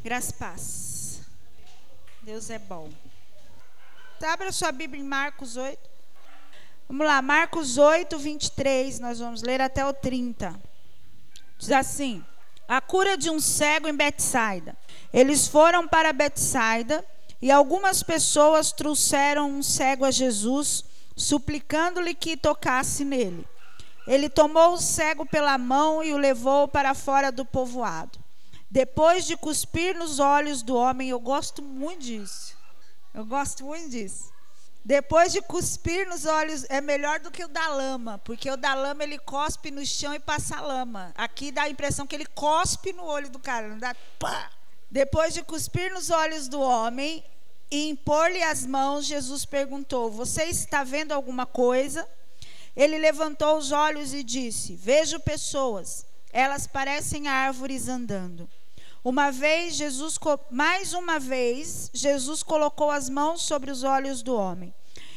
Graças paz. Deus é bom. Abra sua Bíblia em Marcos 8. Vamos lá, Marcos 8, 23. Nós vamos ler até o 30. Diz assim: A cura de um cego em Betsaida. Eles foram para Betsaida e algumas pessoas trouxeram um cego a Jesus, suplicando-lhe que tocasse nele. Ele tomou o cego pela mão e o levou para fora do povoado. Depois de cuspir nos olhos do homem, eu gosto muito disso. Eu gosto muito disso. Depois de cuspir nos olhos, é melhor do que o da lama, porque o da lama ele cospe no chão e passa lama. Aqui dá a impressão que ele cospe no olho do cara, não dá pá. Depois de cuspir nos olhos do homem e impor-lhe as mãos, Jesus perguntou: Você está vendo alguma coisa? Ele levantou os olhos e disse: Vejo pessoas, elas parecem árvores andando. Uma vez, Jesus, mais uma vez, Jesus colocou as mãos sobre os olhos do homem.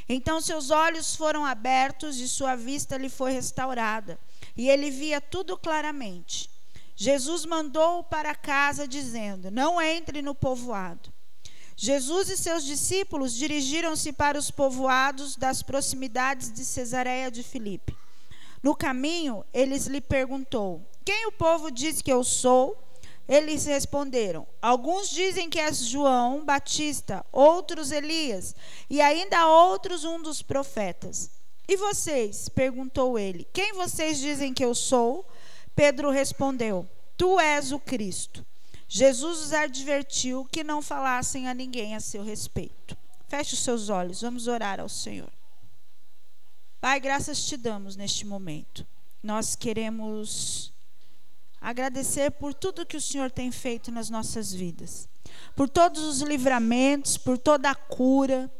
Então seus olhos foram abertos e sua vista lhe foi restaurada, e ele via tudo claramente. Jesus mandou-o para casa, dizendo: Não entre no povoado. Jesus e seus discípulos dirigiram-se para os povoados das proximidades de Cesareia de Filipe. No caminho, eles lhe perguntou: Quem o povo diz que eu sou? Eles responderam: Alguns dizem que és João Batista, outros Elias, e ainda outros um dos profetas. E vocês? perguntou ele: Quem vocês dizem que eu sou? Pedro respondeu: Tu és o Cristo. Jesus os advertiu que não falassem a ninguém a seu respeito. Feche os seus olhos, vamos orar ao Senhor. Pai, graças te damos neste momento. Nós queremos agradecer por tudo que o Senhor tem feito nas nossas vidas, por todos os livramentos, por toda a cura,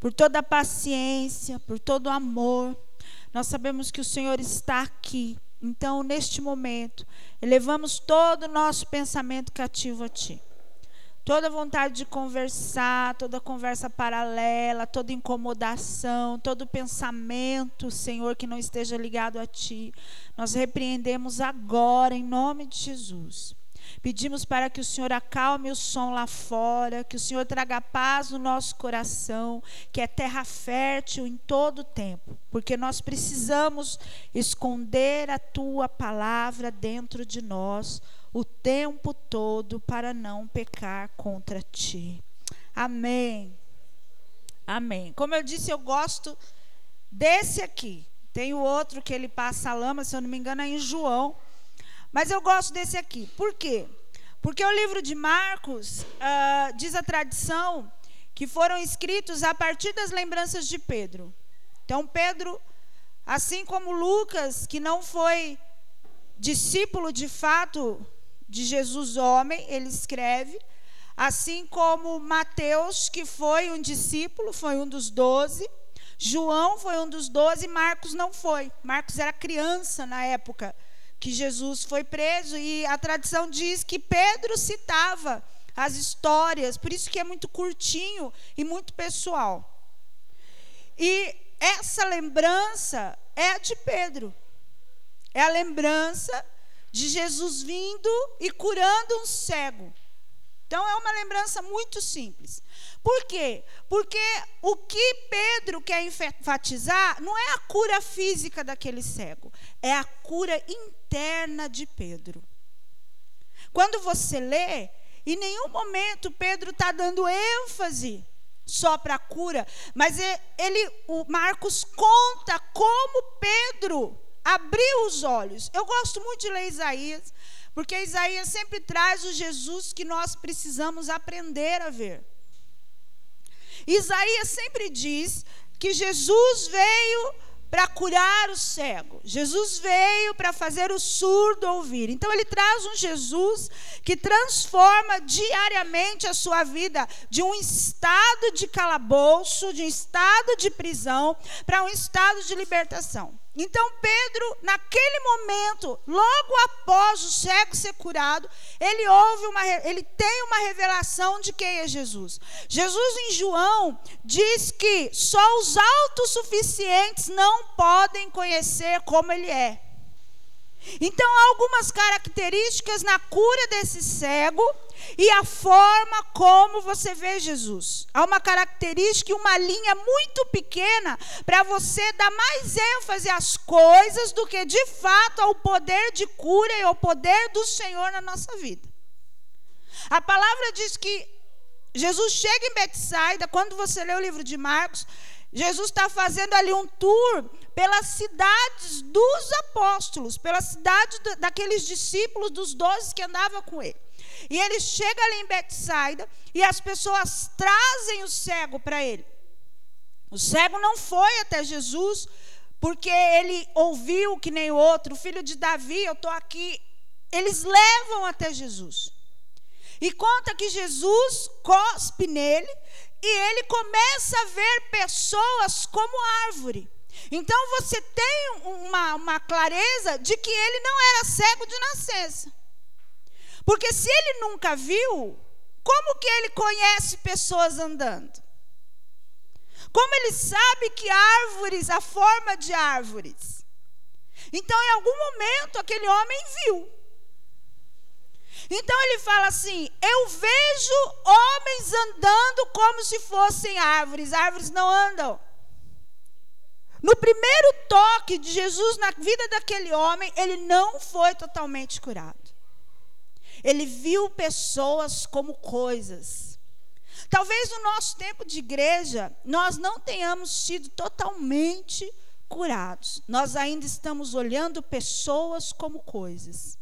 por toda a paciência, por todo o amor. Nós sabemos que o Senhor está aqui então, neste momento, elevamos todo o nosso pensamento cativo a Ti. Toda vontade de conversar, toda conversa paralela, toda incomodação, todo pensamento, Senhor, que não esteja ligado a Ti, nós repreendemos agora, em nome de Jesus. Pedimos para que o Senhor acalme o som lá fora, que o Senhor traga paz no nosso coração, que é terra fértil em todo o tempo, porque nós precisamos esconder a tua palavra dentro de nós o tempo todo para não pecar contra ti. Amém. Amém. Como eu disse, eu gosto desse aqui. Tem o outro que ele passa a lama, se eu não me engano, é em João mas eu gosto desse aqui. Por quê? Porque o livro de Marcos uh, diz a tradição que foram escritos a partir das lembranças de Pedro. Então, Pedro, assim como Lucas, que não foi discípulo de fato de Jesus homem, ele escreve, assim como Mateus, que foi um discípulo, foi um dos doze, João foi um dos doze, Marcos não foi. Marcos era criança na época que Jesus foi preso e a tradição diz que Pedro citava as histórias, por isso que é muito curtinho e muito pessoal. E essa lembrança é a de Pedro. É a lembrança de Jesus vindo e curando um cego. Então é uma lembrança muito simples. Por quê? Porque o que Pedro quer enfatizar não é a cura física daquele cego, é a cura interna de Pedro. Quando você lê, em nenhum momento Pedro está dando ênfase só para a cura, mas ele, o Marcos conta como Pedro abriu os olhos. Eu gosto muito de ler Isaías, porque Isaías sempre traz o Jesus que nós precisamos aprender a ver. Isaías sempre diz que Jesus veio para curar o cego. Jesus veio para fazer o surdo ouvir. Então ele traz um Jesus que transforma diariamente a sua vida de um estado de calabouço, de um estado de prisão, para um estado de libertação. Então Pedro, naquele momento, logo após o cego ser curado, ele ouve uma, ele tem uma revelação de quem é Jesus. Jesus em João diz que só os autossuficientes não podem conhecer como ele é. Então, há algumas características na cura desse cego e a forma como você vê Jesus. Há uma característica e uma linha muito pequena para você dar mais ênfase às coisas do que de fato ao poder de cura e ao poder do Senhor na nossa vida. A palavra diz que Jesus chega em Betsaida, quando você lê o livro de Marcos, Jesus está fazendo ali um tour pelas cidades dos apóstolos, pelas cidades daqueles discípulos dos doze que andavam com ele. E ele chega ali em Betsaida e as pessoas trazem o cego para ele. O cego não foi até Jesus porque ele ouviu que nem o outro, filho de Davi, eu estou aqui. Eles levam até Jesus. E conta que Jesus cospe nele e ele começa a ver pessoas como árvore. Então você tem uma, uma clareza de que ele não era cego de nascença. Porque se ele nunca viu, como que ele conhece pessoas andando? Como ele sabe que árvores, a forma de árvores? Então, em algum momento, aquele homem viu. Então ele fala assim: Eu vejo homens andando como se fossem árvores. Árvores não andam. No primeiro toque de Jesus na vida daquele homem, ele não foi totalmente curado. Ele viu pessoas como coisas. Talvez no nosso tempo de igreja, nós não tenhamos sido totalmente curados. Nós ainda estamos olhando pessoas como coisas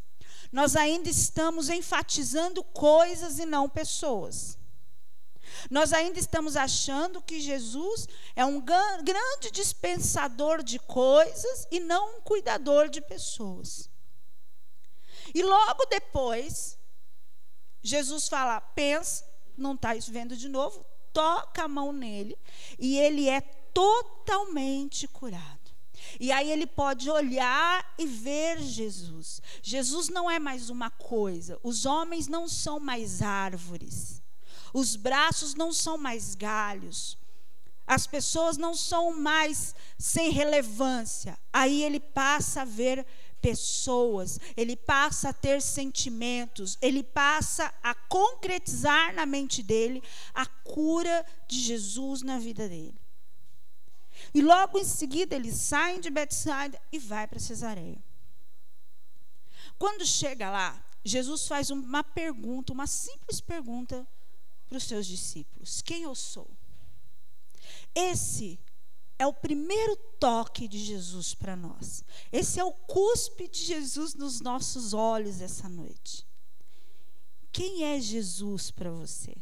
nós ainda estamos enfatizando coisas e não pessoas. Nós ainda estamos achando que Jesus é um grande dispensador de coisas e não um cuidador de pessoas. E logo depois, Jesus fala: pensa, não está vendo de novo, toca a mão nele e ele é totalmente curado. E aí ele pode olhar e ver Jesus. Jesus não é mais uma coisa. Os homens não são mais árvores. Os braços não são mais galhos. As pessoas não são mais sem relevância. Aí ele passa a ver pessoas, ele passa a ter sentimentos, ele passa a concretizar na mente dele a cura de Jesus na vida dele. E logo em seguida eles saem de Betsaida e vai para Cesareia. Quando chega lá, Jesus faz uma pergunta, uma simples pergunta para os seus discípulos: Quem eu sou? Esse é o primeiro toque de Jesus para nós. Esse é o cuspe de Jesus nos nossos olhos essa noite. Quem é Jesus para você?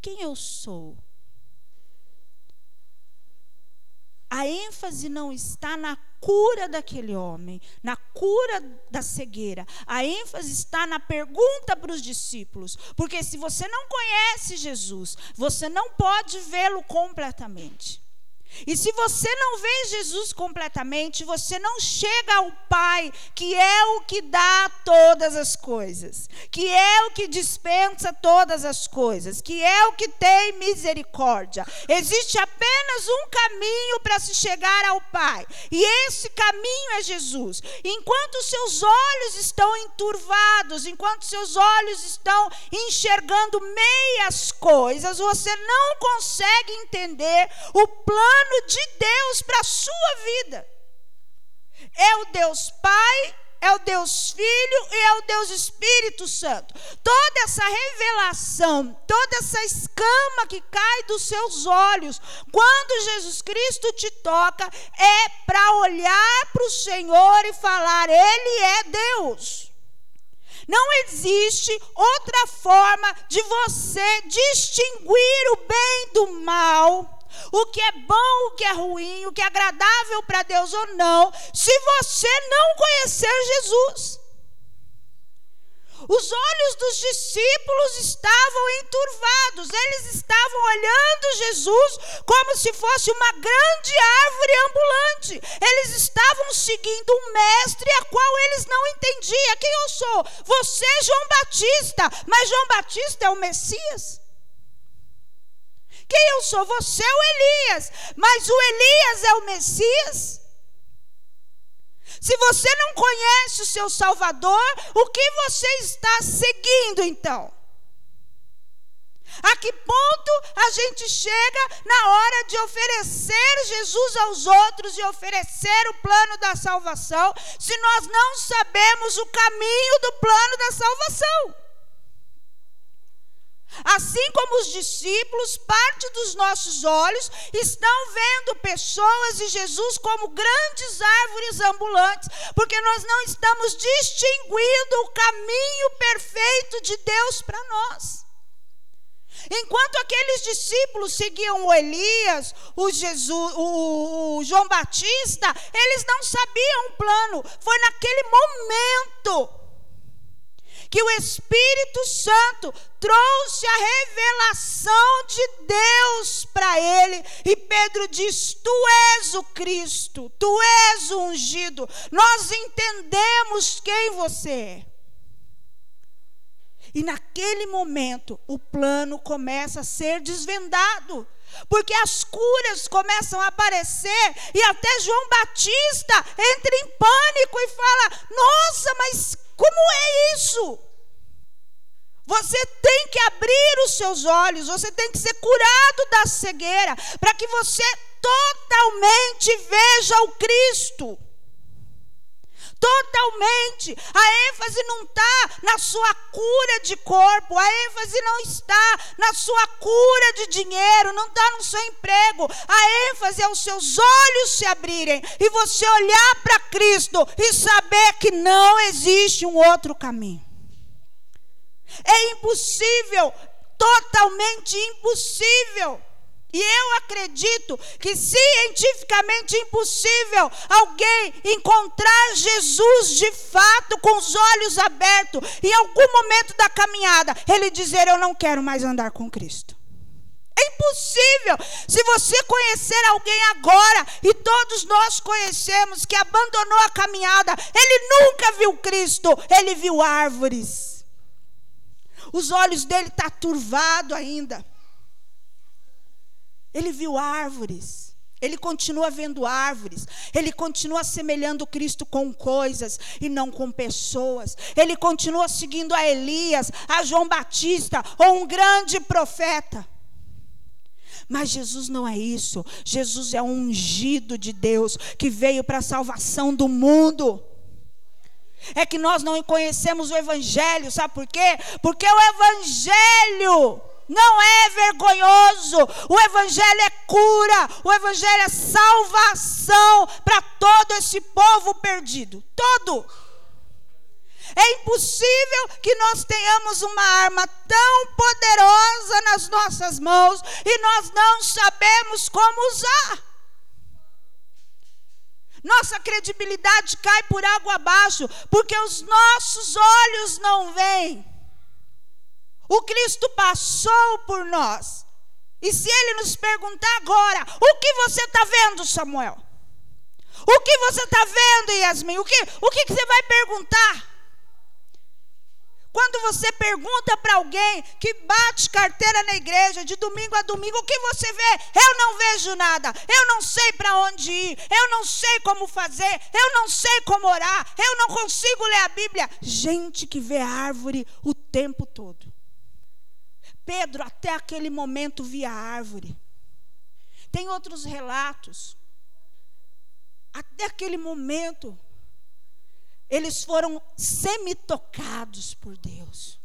Quem eu sou? A ênfase não está na cura daquele homem, na cura da cegueira. A ênfase está na pergunta para os discípulos. Porque se você não conhece Jesus, você não pode vê-lo completamente. E se você não vê Jesus completamente, você não chega ao Pai, que é o que dá todas as coisas, que é o que dispensa todas as coisas, que é o que tem misericórdia. Existe apenas um caminho para se chegar ao Pai, e esse caminho é Jesus. Enquanto seus olhos estão enturvados, enquanto seus olhos estão enxergando meias coisas, você não consegue entender o plano plano de Deus para a sua vida. É o Deus Pai, é o Deus Filho e é o Deus Espírito Santo. Toda essa revelação, toda essa escama que cai dos seus olhos, quando Jesus Cristo te toca, é para olhar para o Senhor e falar: Ele é Deus. Não existe outra forma de você distinguir o bem do mal o que é bom, o que é ruim, o que é agradável para Deus ou não, se você não conhecer Jesus. Os olhos dos discípulos estavam enturvados, eles estavam olhando Jesus como se fosse uma grande árvore ambulante. Eles estavam seguindo um mestre a qual eles não entendiam. Quem eu sou? Você, João Batista, mas João Batista é o Messias. Quem eu sou? Você é o Elias. Mas o Elias é o Messias? Se você não conhece o seu Salvador, o que você está seguindo então? A que ponto a gente chega na hora de oferecer Jesus aos outros e oferecer o plano da salvação, se nós não sabemos o caminho do plano da salvação? Assim como os discípulos, parte dos nossos olhos estão vendo pessoas e Jesus como grandes árvores ambulantes, porque nós não estamos distinguindo o caminho perfeito de Deus para nós. Enquanto aqueles discípulos seguiam o Elias, o, Jesus, o João Batista, eles não sabiam o plano. Foi naquele momento que o Espírito Santo trouxe a revelação de Deus para ele. E Pedro diz: Tu és o Cristo, tu és o ungido. Nós entendemos quem você é. E naquele momento, o plano começa a ser desvendado. Porque as curas começam a aparecer e até João Batista entra em pânico e fala: Nossa, mas como é isso? Você tem que abrir os seus olhos, você tem que ser curado da cegueira, para que você totalmente veja o Cristo. Totalmente. A ênfase não está na sua cura de corpo, a ênfase não está na sua cura de dinheiro, não está no seu emprego. A ênfase é os seus olhos se abrirem e você olhar para Cristo e saber que não existe um outro caminho. É impossível, totalmente impossível e eu acredito que cientificamente impossível alguém encontrar Jesus de fato com os olhos abertos em algum momento da caminhada, ele dizer eu não quero mais andar com Cristo. É impossível. Se você conhecer alguém agora, e todos nós conhecemos, que abandonou a caminhada, ele nunca viu Cristo, ele viu árvores. Os olhos dele estão tá turvados ainda. Ele viu árvores. Ele continua vendo árvores, ele continua semelhando Cristo com coisas e não com pessoas. Ele continua seguindo a Elias, a João Batista ou um grande profeta. Mas Jesus não é isso. Jesus é um ungido de Deus que veio para a salvação do mundo. É que nós não conhecemos o Evangelho, sabe por quê? Porque o Evangelho não é vergonhoso. O Evangelho é cura, o Evangelho é salvação para todo esse povo perdido. Todo. É impossível que nós tenhamos uma arma tão poderosa nas nossas mãos e nós não sabemos como usar. Nossa credibilidade cai por água abaixo, porque os nossos olhos não veem. O Cristo passou por nós. E se ele nos perguntar agora, o que você está vendo, Samuel? O que você está vendo, Yasmin? O que, o que, você vai perguntar? Quando você pergunta para alguém que bate carteira na igreja de domingo a domingo, o que você vê? Eu não vejo nada. Eu não sei para onde ir. Eu não sei como fazer. Eu não sei como orar. Eu não consigo ler a Bíblia. Gente que vê árvore o tempo todo. Pedro, até aquele momento, via árvore. Tem outros relatos. Até aquele momento, eles foram semi-tocados por Deus.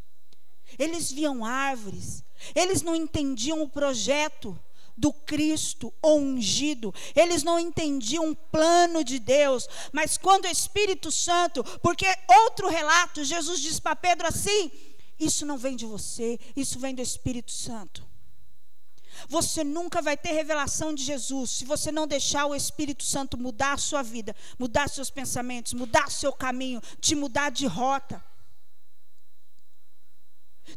Eles viam árvores. Eles não entendiam o projeto do Cristo ungido. Eles não entendiam o plano de Deus. Mas quando o Espírito Santo, porque outro relato, Jesus diz para Pedro assim: isso não vem de você, isso vem do Espírito Santo. Você nunca vai ter revelação de Jesus se você não deixar o Espírito Santo mudar a sua vida, mudar seus pensamentos, mudar seu caminho, te mudar de rota.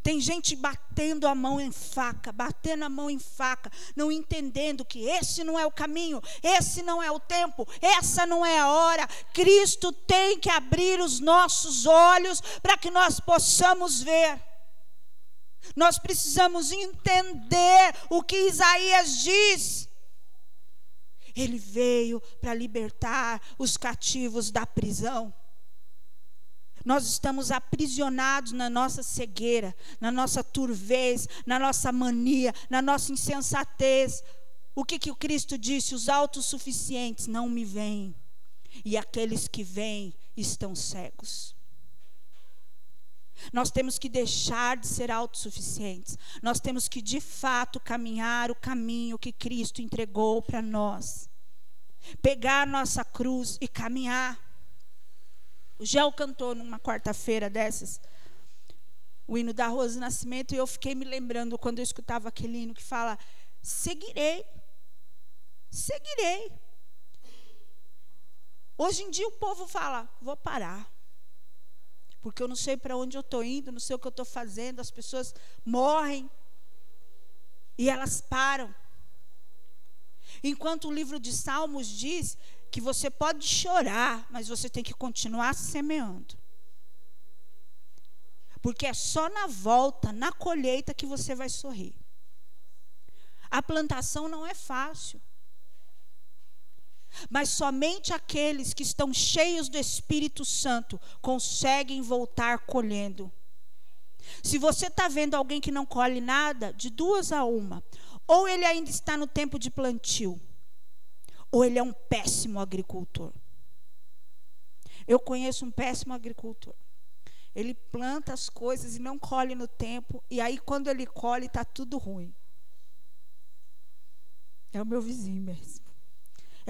Tem gente batendo a mão em faca, batendo a mão em faca, não entendendo que esse não é o caminho, esse não é o tempo, essa não é a hora. Cristo tem que abrir os nossos olhos para que nós possamos ver. Nós precisamos entender o que Isaías diz. Ele veio para libertar os cativos da prisão. Nós estamos aprisionados na nossa cegueira, na nossa turvez, na nossa mania, na nossa insensatez. O que, que o Cristo disse? Os autossuficientes não me veem, e aqueles que vêm estão cegos. Nós temos que deixar de ser autossuficientes. Nós temos que, de fato, caminhar o caminho que Cristo entregou para nós. Pegar nossa cruz e caminhar. O Gel cantou numa quarta-feira dessas o hino da Rosa Nascimento e eu fiquei me lembrando quando eu escutava aquele hino que fala: seguirei, seguirei. Hoje em dia o povo fala: vou parar porque eu não sei para onde eu estou indo, não sei o que eu estou fazendo, as pessoas morrem e elas param. Enquanto o livro de Salmos diz que você pode chorar, mas você tem que continuar semeando. Porque é só na volta, na colheita, que você vai sorrir. A plantação não é fácil. Mas somente aqueles que estão cheios do Espírito Santo conseguem voltar colhendo. Se você está vendo alguém que não colhe nada, de duas a uma, ou ele ainda está no tempo de plantio, ou ele é um péssimo agricultor. Eu conheço um péssimo agricultor. Ele planta as coisas e não colhe no tempo, e aí quando ele colhe está tudo ruim. É o meu vizinho mesmo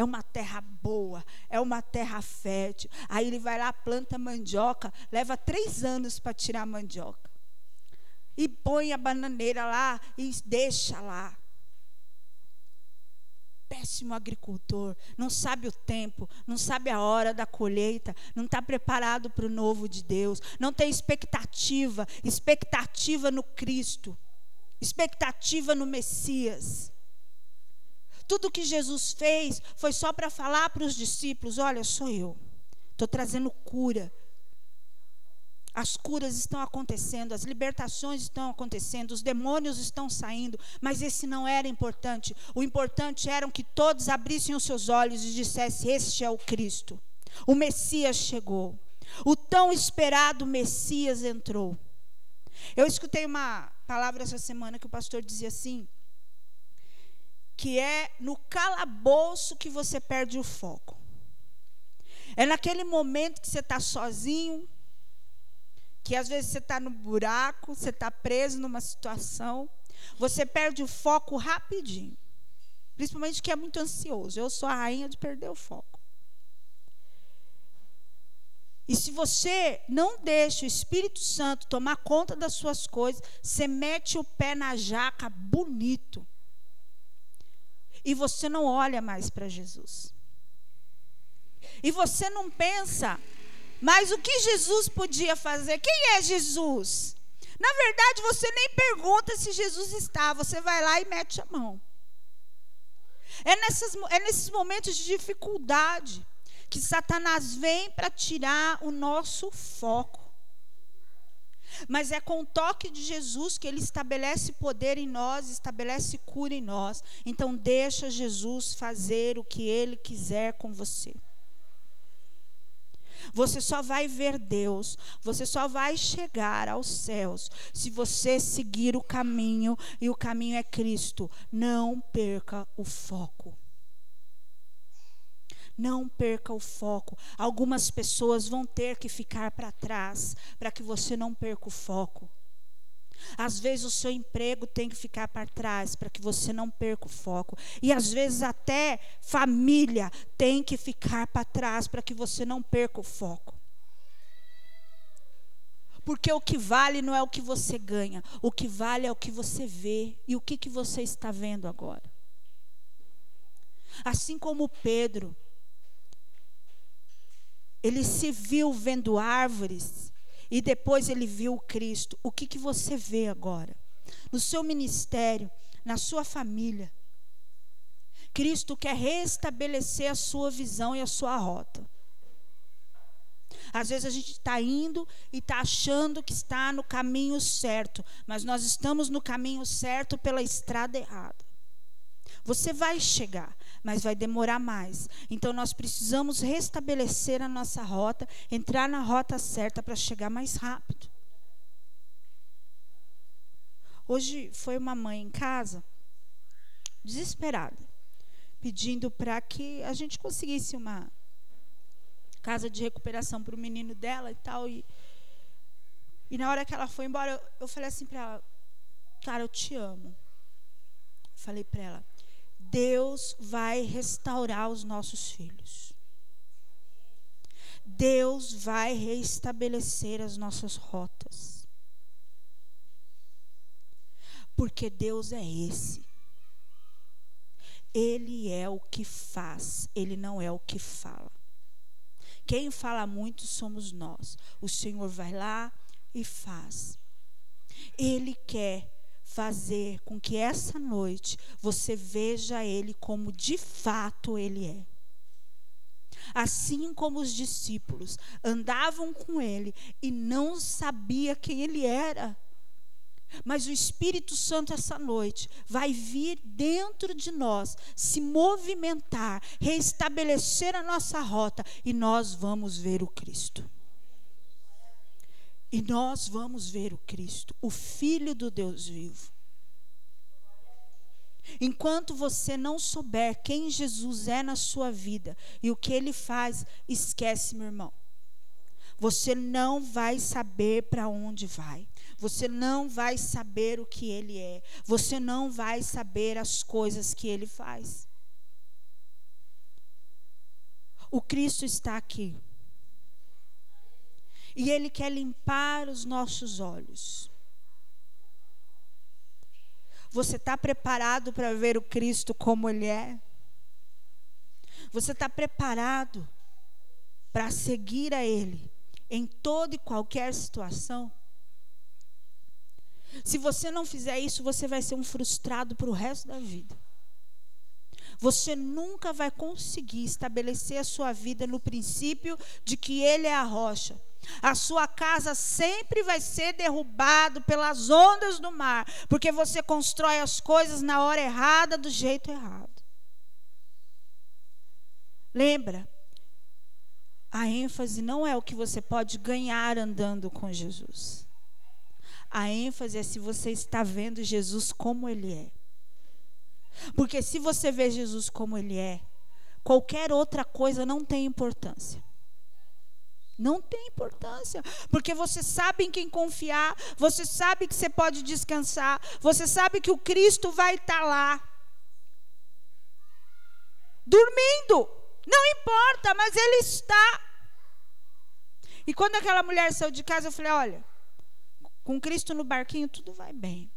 é uma terra boa, é uma terra fértil. Aí ele vai lá, planta mandioca, leva três anos para tirar a mandioca. E põe a bananeira lá e deixa lá. Péssimo agricultor, não sabe o tempo, não sabe a hora da colheita, não está preparado para o novo de Deus, não tem expectativa, expectativa no Cristo, expectativa no Messias. Tudo que Jesus fez foi só para falar para os discípulos: olha, sou eu. Estou trazendo cura. As curas estão acontecendo, as libertações estão acontecendo, os demônios estão saindo, mas esse não era importante. O importante era que todos abrissem os seus olhos e dissessem: Este é o Cristo. O Messias chegou. O tão esperado Messias entrou. Eu escutei uma palavra essa semana que o pastor dizia assim: que é no calabouço que você perde o foco. É naquele momento que você está sozinho, que às vezes você está no buraco, você está preso numa situação, você perde o foco rapidinho. Principalmente que é muito ansioso. Eu sou a rainha de perder o foco. E se você não deixa o Espírito Santo tomar conta das suas coisas, você mete o pé na jaca bonito e você não olha mais para Jesus. E você não pensa, mas o que Jesus podia fazer? Quem é Jesus? Na verdade, você nem pergunta se Jesus está, você vai lá e mete a mão. É, nessas, é nesses momentos de dificuldade que Satanás vem para tirar o nosso foco. Mas é com o toque de Jesus que ele estabelece poder em nós, estabelece cura em nós. Então deixa Jesus fazer o que ele quiser com você. Você só vai ver Deus, você só vai chegar aos céus se você seguir o caminho, e o caminho é Cristo. Não perca o foco. Não perca o foco. Algumas pessoas vão ter que ficar para trás para que você não perca o foco. Às vezes o seu emprego tem que ficar para trás para que você não perca o foco. E às vezes até família tem que ficar para trás para que você não perca o foco. Porque o que vale não é o que você ganha, o que vale é o que você vê e o que, que você está vendo agora. Assim como Pedro, ele se viu vendo árvores e depois ele viu Cristo. O que, que você vê agora? No seu ministério, na sua família. Cristo quer restabelecer a sua visão e a sua rota. Às vezes a gente está indo e está achando que está no caminho certo, mas nós estamos no caminho certo pela estrada errada. Você vai chegar, mas vai demorar mais. Então nós precisamos restabelecer a nossa rota, entrar na rota certa para chegar mais rápido. Hoje foi uma mãe em casa, desesperada, pedindo para que a gente conseguisse uma casa de recuperação para o menino dela e tal. E, e na hora que ela foi embora, eu, eu falei assim para ela: Cara, eu te amo. Falei para ela: Deus vai restaurar os nossos filhos. Deus vai reestabelecer as nossas rotas. Porque Deus é esse. Ele é o que faz, ele não é o que fala. Quem fala muito somos nós. O Senhor vai lá e faz. Ele quer fazer com que essa noite você veja Ele como de fato Ele é. Assim como os discípulos andavam com Ele e não sabia quem Ele era. Mas o Espírito Santo, essa noite, vai vir dentro de nós, se movimentar, reestabelecer a nossa rota e nós vamos ver o Cristo. E nós vamos ver o Cristo, o Filho do Deus vivo. Enquanto você não souber quem Jesus é na sua vida e o que ele faz, esquece, meu irmão. Você não vai saber para onde vai. Você não vai saber o que ele é. Você não vai saber as coisas que ele faz. O Cristo está aqui. E Ele quer limpar os nossos olhos. Você está preparado para ver o Cristo como Ele é? Você está preparado para seguir a Ele em toda e qualquer situação? Se você não fizer isso, você vai ser um frustrado para o resto da vida. Você nunca vai conseguir estabelecer a sua vida no princípio de que Ele é a rocha. A sua casa sempre vai ser derrubado pelas ondas do mar, porque você constrói as coisas na hora errada, do jeito errado. Lembra? A ênfase não é o que você pode ganhar andando com Jesus. A ênfase é se você está vendo Jesus como ele é. Porque se você vê Jesus como ele é, qualquer outra coisa não tem importância. Não tem importância, porque você sabe em quem confiar, você sabe que você pode descansar, você sabe que o Cristo vai estar lá. Dormindo, não importa, mas Ele está. E quando aquela mulher saiu de casa, eu falei: olha, com Cristo no barquinho tudo vai bem.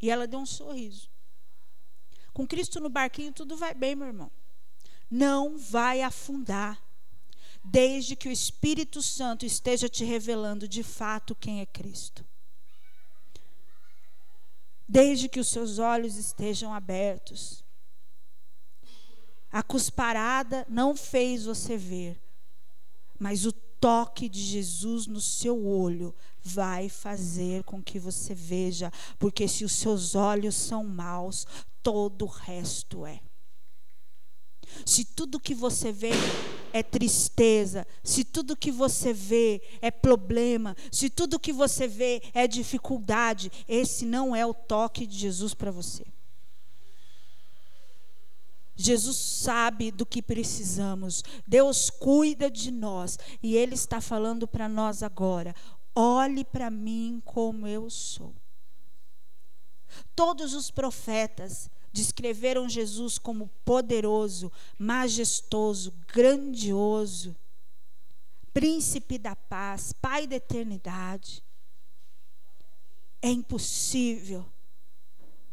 E ela deu um sorriso. Com Cristo no barquinho tudo vai bem, meu irmão. Não vai afundar desde que o Espírito Santo esteja te revelando de fato quem é Cristo. Desde que os seus olhos estejam abertos. A cusparada não fez você ver, mas o toque de Jesus no seu olho vai fazer com que você veja, porque se os seus olhos são maus, todo o resto é. Se tudo que você vê é tristeza, se tudo que você vê é problema, se tudo que você vê é dificuldade, esse não é o toque de Jesus para você. Jesus sabe do que precisamos, Deus cuida de nós e Ele está falando para nós agora: olhe para mim como eu sou. Todos os profetas descreveram Jesus como poderoso, majestoso, grandioso, príncipe da paz, pai da eternidade. É impossível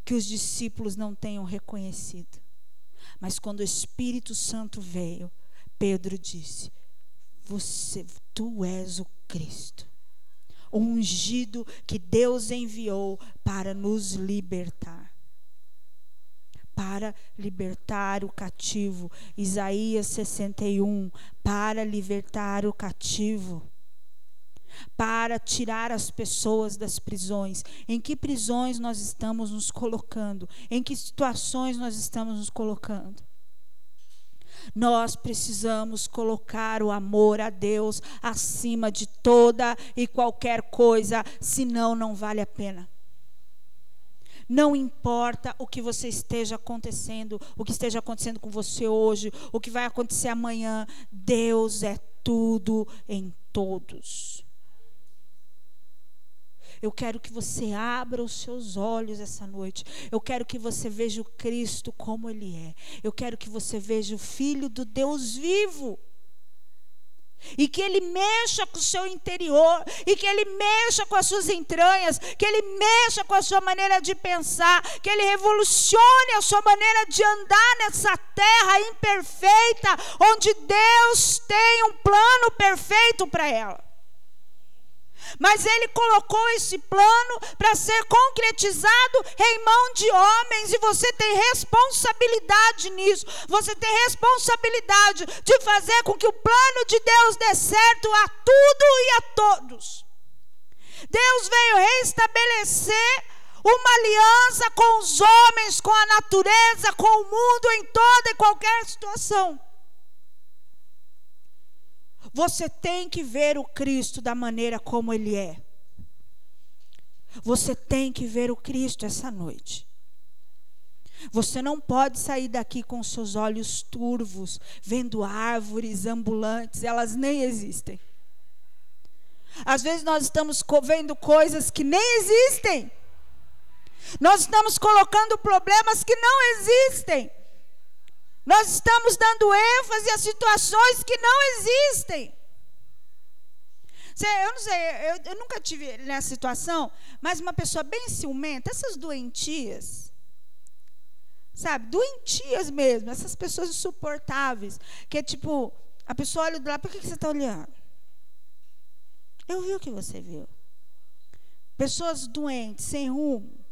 que os discípulos não tenham reconhecido. Mas quando o Espírito Santo veio, Pedro disse: Você, tu és o Cristo, o ungido que Deus enviou para nos libertar para libertar o cativo. Isaías 61, para libertar o cativo. para tirar as pessoas das prisões. Em que prisões nós estamos nos colocando? Em que situações nós estamos nos colocando? Nós precisamos colocar o amor a Deus acima de toda e qualquer coisa, senão não vale a pena. Não importa o que você esteja acontecendo, o que esteja acontecendo com você hoje, o que vai acontecer amanhã, Deus é tudo em todos. Eu quero que você abra os seus olhos essa noite. Eu quero que você veja o Cristo como Ele é. Eu quero que você veja o Filho do Deus vivo. E que ele mexa com o seu interior, e que ele mexa com as suas entranhas, que ele mexa com a sua maneira de pensar, que ele revolucione a sua maneira de andar nessa terra imperfeita, onde Deus tem um plano perfeito para ela. Mas ele colocou esse plano para ser concretizado em mão de homens, e você tem responsabilidade nisso. Você tem responsabilidade de fazer com que o plano de Deus dê certo a tudo e a todos. Deus veio restabelecer uma aliança com os homens, com a natureza, com o mundo em toda e qualquer situação. Você tem que ver o Cristo da maneira como Ele é. Você tem que ver o Cristo essa noite. Você não pode sair daqui com seus olhos turvos, vendo árvores ambulantes, elas nem existem. Às vezes nós estamos vendo coisas que nem existem. Nós estamos colocando problemas que não existem. Nós estamos dando ênfase a situações que não existem. Eu não sei, eu, eu, nunca tive nessa situação, mas uma pessoa bem ciumenta, essas doentias, sabe, doentias mesmo, essas pessoas insuportáveis, que é tipo, a pessoa olha do lado, por que, que você está olhando? Eu vi o que você viu. Pessoas doentes, sem rumo.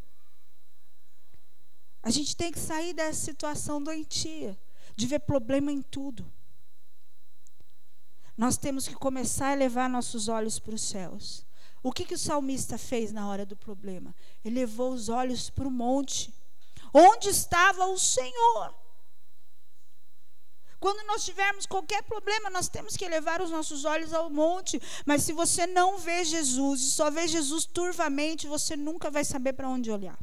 A gente tem que sair dessa situação doentia de ver problema em tudo. Nós temos que começar a levar nossos olhos para os céus. O que, que o salmista fez na hora do problema? Ele levou os olhos para o monte. Onde estava o Senhor? Quando nós tivermos qualquer problema, nós temos que levar os nossos olhos ao monte. Mas se você não vê Jesus e só vê Jesus turvamente, você nunca vai saber para onde olhar.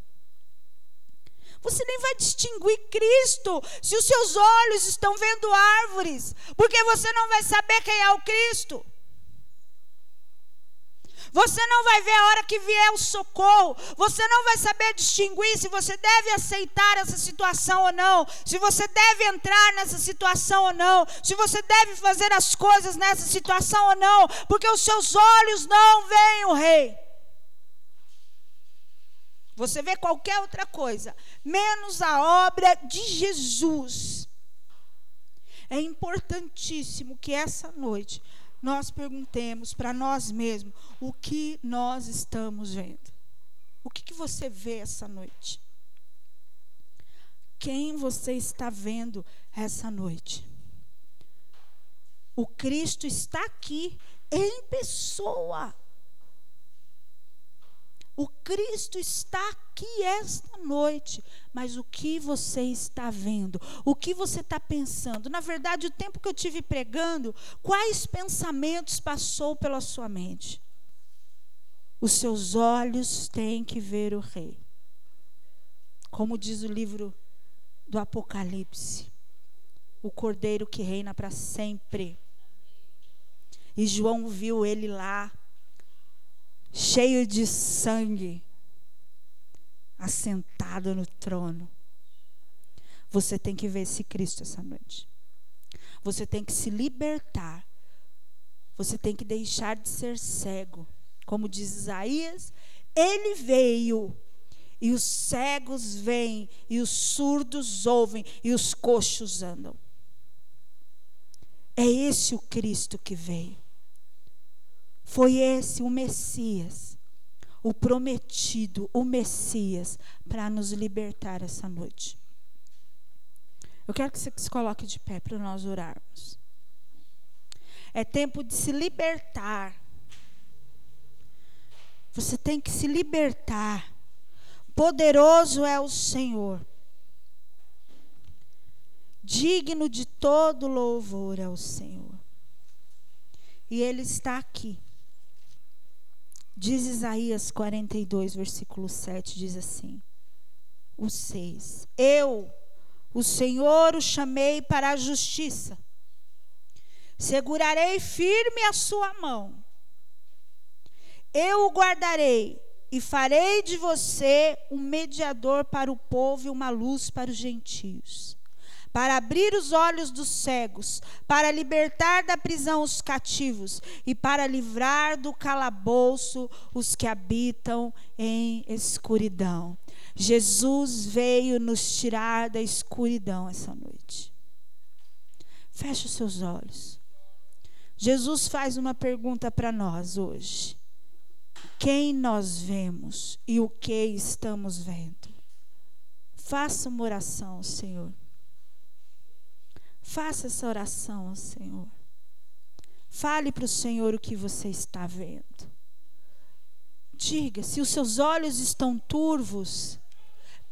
Você nem vai distinguir Cristo se os seus olhos estão vendo árvores, porque você não vai saber quem é o Cristo. Você não vai ver a hora que vier o socorro. Você não vai saber distinguir se você deve aceitar essa situação ou não. Se você deve entrar nessa situação ou não. Se você deve fazer as coisas nessa situação ou não. Porque os seus olhos não veem o Rei. Você vê qualquer outra coisa, menos a obra de Jesus. É importantíssimo que essa noite nós perguntemos para nós mesmos o que nós estamos vendo. O que, que você vê essa noite? Quem você está vendo essa noite? O Cristo está aqui em pessoa. O Cristo está aqui esta noite, mas o que você está vendo? O que você está pensando? Na verdade, o tempo que eu tive pregando, quais pensamentos passou pela sua mente? Os seus olhos têm que ver o Rei. Como diz o livro do Apocalipse, o Cordeiro que reina para sempre. E João viu ele lá cheio de sangue, assentado no trono. Você tem que ver esse Cristo essa noite. Você tem que se libertar. Você tem que deixar de ser cego. Como diz Isaías, ele veio e os cegos vêm, e os surdos ouvem, e os coxos andam. É esse o Cristo que veio. Foi esse o Messias, o prometido, o Messias, para nos libertar essa noite. Eu quero que você se coloque de pé para nós orarmos. É tempo de se libertar Você tem que se libertar. Poderoso é o Senhor. Digno de todo louvor é o Senhor. E Ele está aqui. Diz Isaías 42, versículo 7, diz assim: o 6. Eu, o Senhor, o chamei para a justiça. Segurarei firme a sua mão. Eu o guardarei e farei de você um mediador para o povo e uma luz para os gentios para abrir os olhos dos cegos, para libertar da prisão os cativos e para livrar do calabouço os que habitam em escuridão. Jesus veio nos tirar da escuridão essa noite. Feche os seus olhos. Jesus faz uma pergunta para nós hoje. Quem nós vemos e o que estamos vendo? Faça uma oração, Senhor. Faça essa oração ao Senhor. Fale para o Senhor o que você está vendo. Diga, se os seus olhos estão turvos,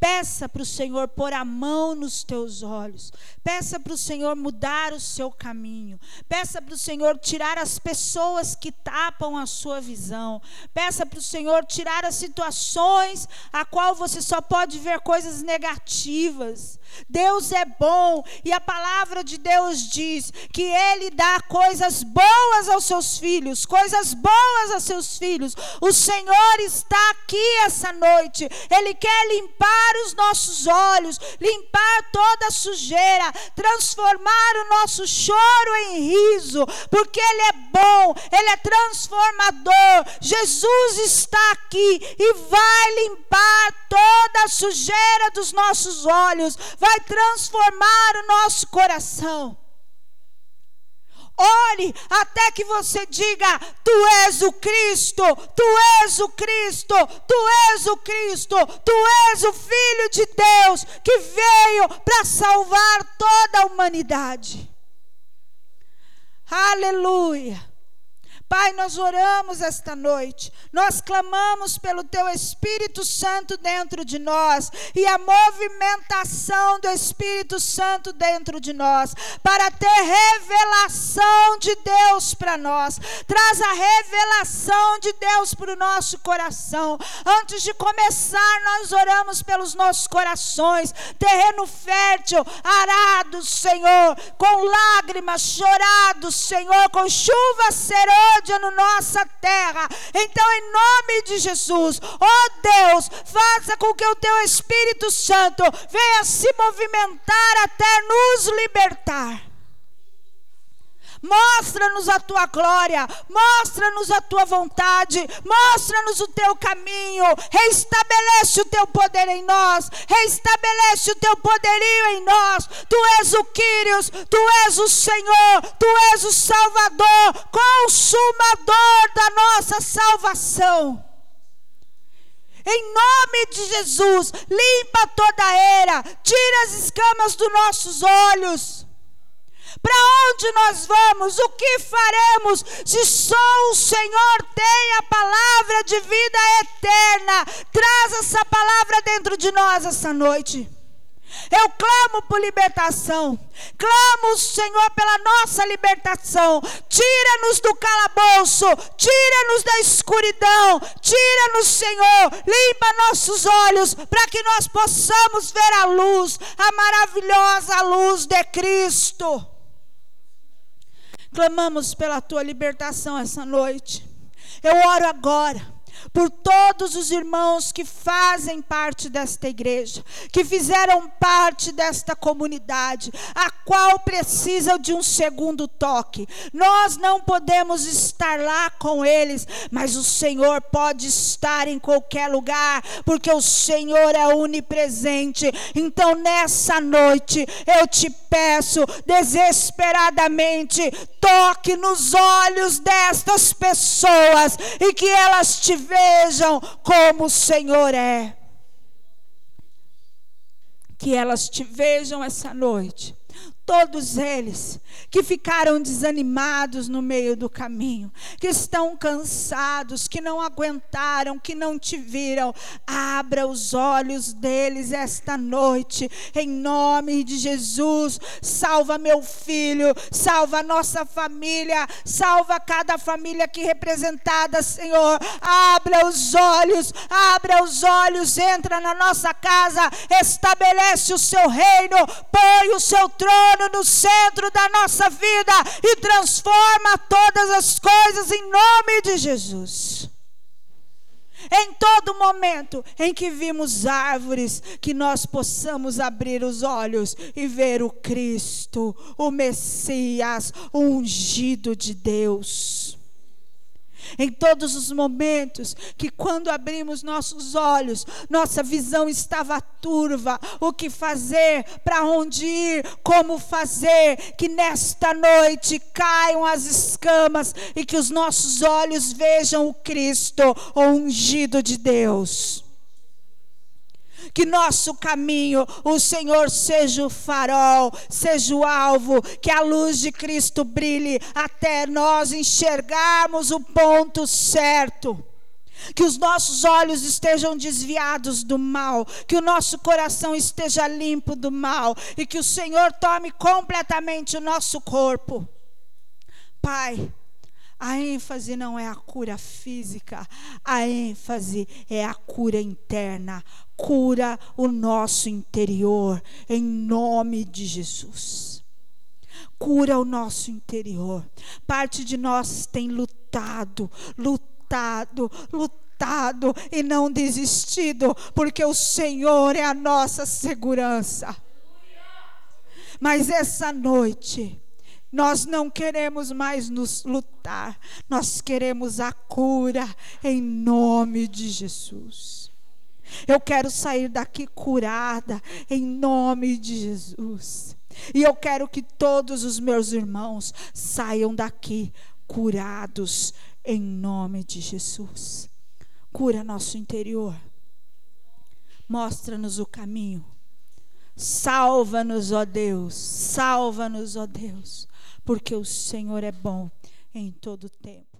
Peça para o Senhor pôr a mão nos teus olhos. Peça para o Senhor mudar o seu caminho. Peça para o Senhor tirar as pessoas que tapam a sua visão. Peça para o Senhor tirar as situações a qual você só pode ver coisas negativas. Deus é bom e a palavra de Deus diz que Ele dá coisas boas aos seus filhos, coisas boas aos seus filhos. O Senhor está aqui essa noite, Ele quer limpar os nossos olhos, limpar toda a sujeira, transformar o nosso choro em riso, porque Ele é bom, Ele é transformador. Jesus está aqui e vai limpar toda a sujeira dos nossos olhos vai transformar o nosso coração. Ore até que você diga: Tu és o Cristo, Tu és o Cristo, Tu és o Cristo, Tu és o Filho de Deus que veio para salvar toda a humanidade. Aleluia. Pai, nós oramos esta noite, nós clamamos pelo Teu Espírito Santo dentro de nós e a movimentação do Espírito Santo dentro de nós, para ter revelação de Deus para nós. Traz a revelação de Deus para o nosso coração. Antes de começar, nós oramos pelos nossos corações, terreno fértil, arado, Senhor, com lágrimas, chorado, Senhor, com chuva serôdia na nossa terra. Então, em nome de Jesus, ó oh Deus, faça com que o teu Espírito Santo venha se movimentar até nos libertar. Mostra-nos a tua glória, mostra-nos a tua vontade, mostra-nos o teu caminho, reestabelece o teu poder em nós, reestabelece o teu poderio em nós. Tu és o Quírios, tu és o Senhor, tu és o Salvador, consumador da nossa salvação. Em nome de Jesus, limpa toda a era, tira as escamas dos nossos olhos. Para onde nós vamos? O que faremos? Se só o Senhor tem a palavra de vida eterna, traz essa palavra dentro de nós essa noite. Eu clamo por libertação. Clamo, Senhor, pela nossa libertação. Tira-nos do calabouço. Tira-nos da escuridão. Tira-nos, Senhor. Limpa nossos olhos para que nós possamos ver a luz, a maravilhosa luz de Cristo. Clamamos pela tua libertação essa noite. Eu oro agora por todos os irmãos que fazem parte desta igreja, que fizeram parte desta comunidade, a qual precisa de um segundo toque. Nós não podemos estar lá com eles, mas o Senhor pode estar em qualquer lugar, porque o Senhor é onipresente. Então, nessa noite, eu te peço desesperadamente, toque nos olhos destas pessoas e que elas te vejam como o Senhor é. Que elas te vejam essa noite todos eles que ficaram desanimados no meio do caminho, que estão cansados, que não aguentaram, que não te viram. Abra os olhos deles esta noite, em nome de Jesus. Salva meu filho, salva nossa família, salva cada família aqui representada, Senhor. Abra os olhos, abra os olhos, entra na nossa casa, estabelece o seu reino, põe o seu trono no centro da nossa vida e transforma todas as coisas em nome de Jesus. Em todo momento em que vimos árvores, que nós possamos abrir os olhos e ver o Cristo, o Messias, o ungido de Deus em todos os momentos que, quando abrimos nossos olhos, nossa visão estava turva, o que fazer, para onde ir, como fazer, que nesta noite caiam as escamas e que os nossos olhos vejam o Cristo, o ungido de Deus que nosso caminho, o Senhor seja o farol, seja o alvo, que a luz de Cristo brilhe até nós enxergarmos o ponto certo. Que os nossos olhos estejam desviados do mal, que o nosso coração esteja limpo do mal e que o Senhor tome completamente o nosso corpo. Pai, a ênfase não é a cura física, a ênfase é a cura interna. Cura o nosso interior, em nome de Jesus. Cura o nosso interior. Parte de nós tem lutado, lutado, lutado e não desistido, porque o Senhor é a nossa segurança. Mas essa noite, nós não queremos mais nos lutar, nós queremos a cura em nome de Jesus. Eu quero sair daqui curada em nome de Jesus. E eu quero que todos os meus irmãos saiam daqui curados em nome de Jesus. Cura nosso interior. Mostra-nos o caminho. Salva-nos, ó Deus. Salva-nos, ó Deus porque o Senhor é bom em todo tempo.